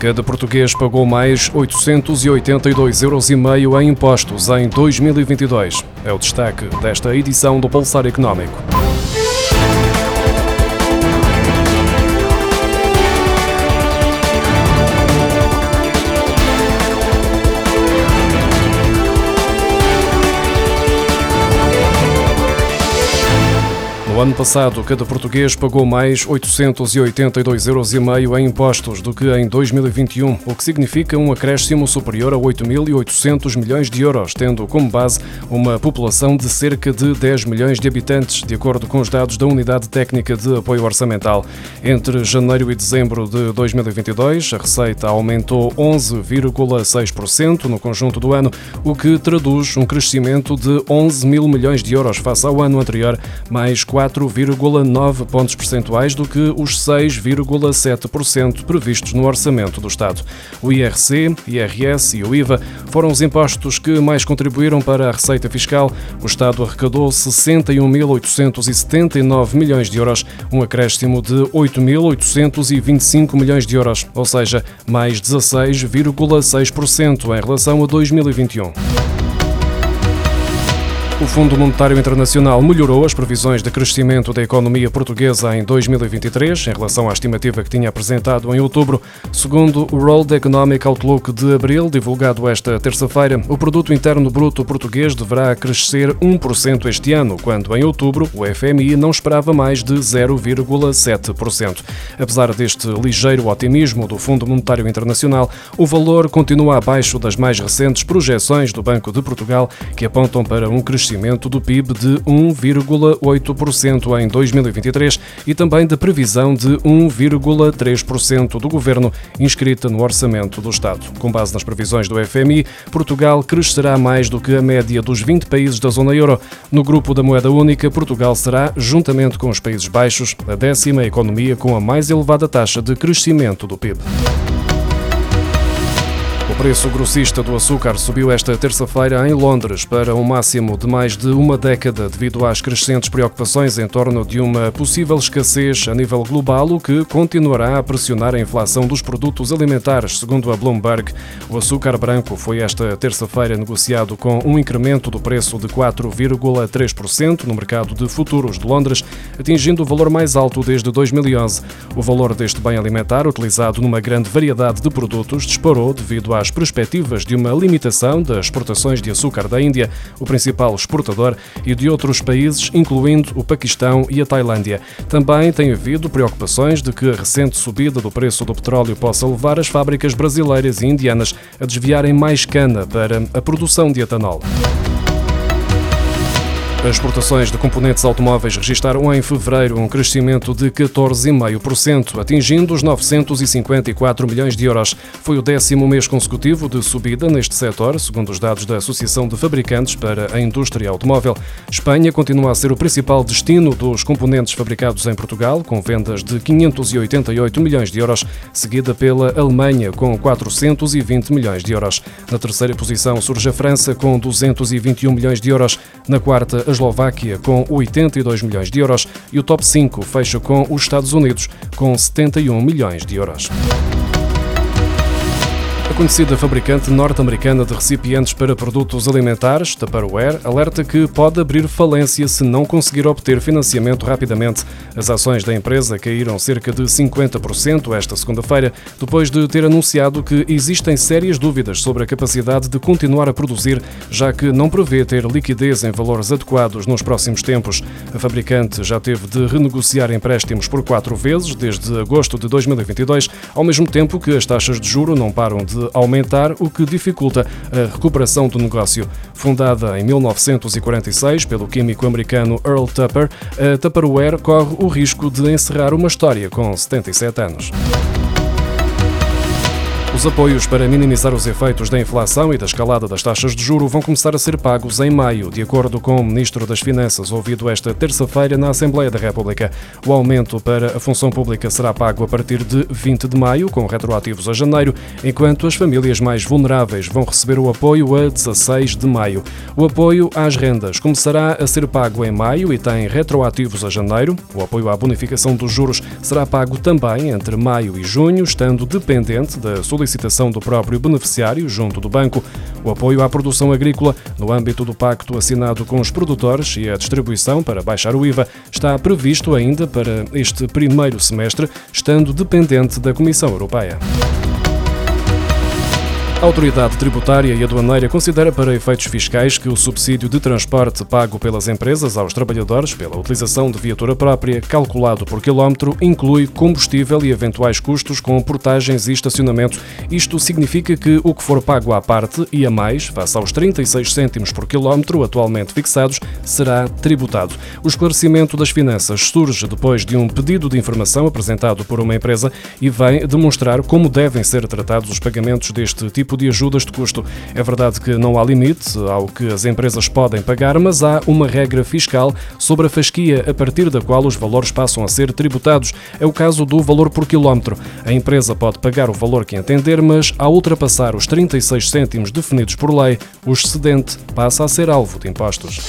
Cada português pagou mais 882,5 euros em impostos em 2022. É o destaque desta edição do Pulsar Económico. No ano passado, cada português pagou mais 882,5 euros em impostos do que em 2021, o que significa um acréscimo superior a 8.800 milhões de euros, tendo como base uma população de cerca de 10 milhões de habitantes, de acordo com os dados da Unidade Técnica de Apoio Orçamental. Entre janeiro e dezembro de 2022, a receita aumentou 11,6% no conjunto do ano, o que traduz um crescimento de 11 mil milhões de euros face ao ano anterior, mais 4 4,9 pontos percentuais do que os 6,7% previstos no orçamento do Estado. O IRC, IRS e o IVA foram os impostos que mais contribuíram para a receita fiscal. O Estado arrecadou 61.879 milhões de euros, um acréscimo de 8.825 milhões de euros, ou seja, mais 16,6% em relação a 2021. O Fundo Monetário Internacional melhorou as previsões de crescimento da economia portuguesa em 2023 em relação à estimativa que tinha apresentado em outubro. Segundo o World Economic Outlook de abril, divulgado esta terça-feira, o produto interno bruto português deverá crescer 1% este ano, quando em outubro o FMI não esperava mais de 0,7%. Apesar deste ligeiro otimismo do Fundo Monetário Internacional, o valor continua abaixo das mais recentes projeções do Banco de Portugal, que apontam para um crescimento crescimento do PIB de 1,8% em 2023 e também de previsão de 1,3% do governo inscrita no orçamento do Estado. Com base nas previsões do FMI, Portugal crescerá mais do que a média dos 20 países da zona euro. No grupo da moeda única, Portugal será, juntamente com os Países Baixos, a décima economia com a mais elevada taxa de crescimento do PIB. Preço grossista do açúcar subiu esta terça-feira em Londres para um máximo de mais de uma década devido às crescentes preocupações em torno de uma possível escassez a nível global, o que continuará a pressionar a inflação dos produtos alimentares, segundo a Bloomberg. O açúcar branco foi esta terça-feira negociado com um incremento do preço de 4,3% no mercado de futuros de Londres, atingindo o valor mais alto desde 2011. O valor deste bem alimentar, utilizado numa grande variedade de produtos, disparou devido à perspectivas de uma limitação das exportações de açúcar da Índia, o principal exportador, e de outros países, incluindo o Paquistão e a Tailândia. Também tem havido preocupações de que a recente subida do preço do petróleo possa levar as fábricas brasileiras e indianas a desviarem mais cana para a produção de etanol. As exportações de componentes automóveis registaram em fevereiro um crescimento de 14,5%, atingindo os 954 milhões de euros. Foi o décimo mês consecutivo de subida neste setor, segundo os dados da Associação de Fabricantes para a Indústria Automóvel. Espanha continua a ser o principal destino dos componentes fabricados em Portugal, com vendas de 588 milhões de euros, seguida pela Alemanha, com 420 milhões de euros. Na terceira posição surge a França, com 221 milhões de euros. Na quarta, a Eslováquia com 82 milhões de euros e o top 5 fecha com os Estados Unidos com 71 milhões de euros. A conhecida fabricante norte-americana de recipientes para produtos alimentares, Tupperware, alerta que pode abrir falência se não conseguir obter financiamento rapidamente. As ações da empresa caíram cerca de 50% esta segunda-feira, depois de ter anunciado que existem sérias dúvidas sobre a capacidade de continuar a produzir, já que não prevê ter liquidez em valores adequados nos próximos tempos. A fabricante já teve de renegociar empréstimos por quatro vezes desde agosto de 2022, ao mesmo tempo que as taxas de juro não param de aumentar, o que dificulta a recuperação do negócio. Fundada em 1946 pelo químico americano Earl Tupper, a Tupperware corre o risco de encerrar uma história com 77 anos. Os apoios para minimizar os efeitos da inflação e da escalada das taxas de juro vão começar a ser pagos em maio, de acordo com o Ministro das Finanças, ouvido esta terça-feira na Assembleia da República. O aumento para a função pública será pago a partir de 20 de maio, com retroativos a janeiro, enquanto as famílias mais vulneráveis vão receber o apoio a 16 de maio. O apoio às rendas começará a ser pago em maio e tem retroativos a janeiro. O apoio à bonificação dos juros será pago também entre maio e junho, estando dependente da solicitação solicitação do próprio beneficiário junto do banco, o apoio à produção agrícola no âmbito do pacto assinado com os produtores e a distribuição para baixar o IVA está previsto ainda para este primeiro semestre, estando dependente da Comissão Europeia. A autoridade tributária e aduaneira considera para efeitos fiscais que o subsídio de transporte pago pelas empresas aos trabalhadores pela utilização de viatura própria, calculado por quilómetro, inclui combustível e eventuais custos com portagens e estacionamento. Isto significa que o que for pago à parte e a mais, face aos 36 cêntimos por quilómetro atualmente fixados, será tributado. O esclarecimento das finanças surge depois de um pedido de informação apresentado por uma empresa e vem demonstrar como devem ser tratados os pagamentos deste tipo tipo de ajudas de custo. É verdade que não há limite ao que as empresas podem pagar, mas há uma regra fiscal sobre a fasquia a partir da qual os valores passam a ser tributados. É o caso do valor por quilómetro. A empresa pode pagar o valor que entender, mas ao ultrapassar os 36 cêntimos definidos por lei, o excedente passa a ser alvo de impostos.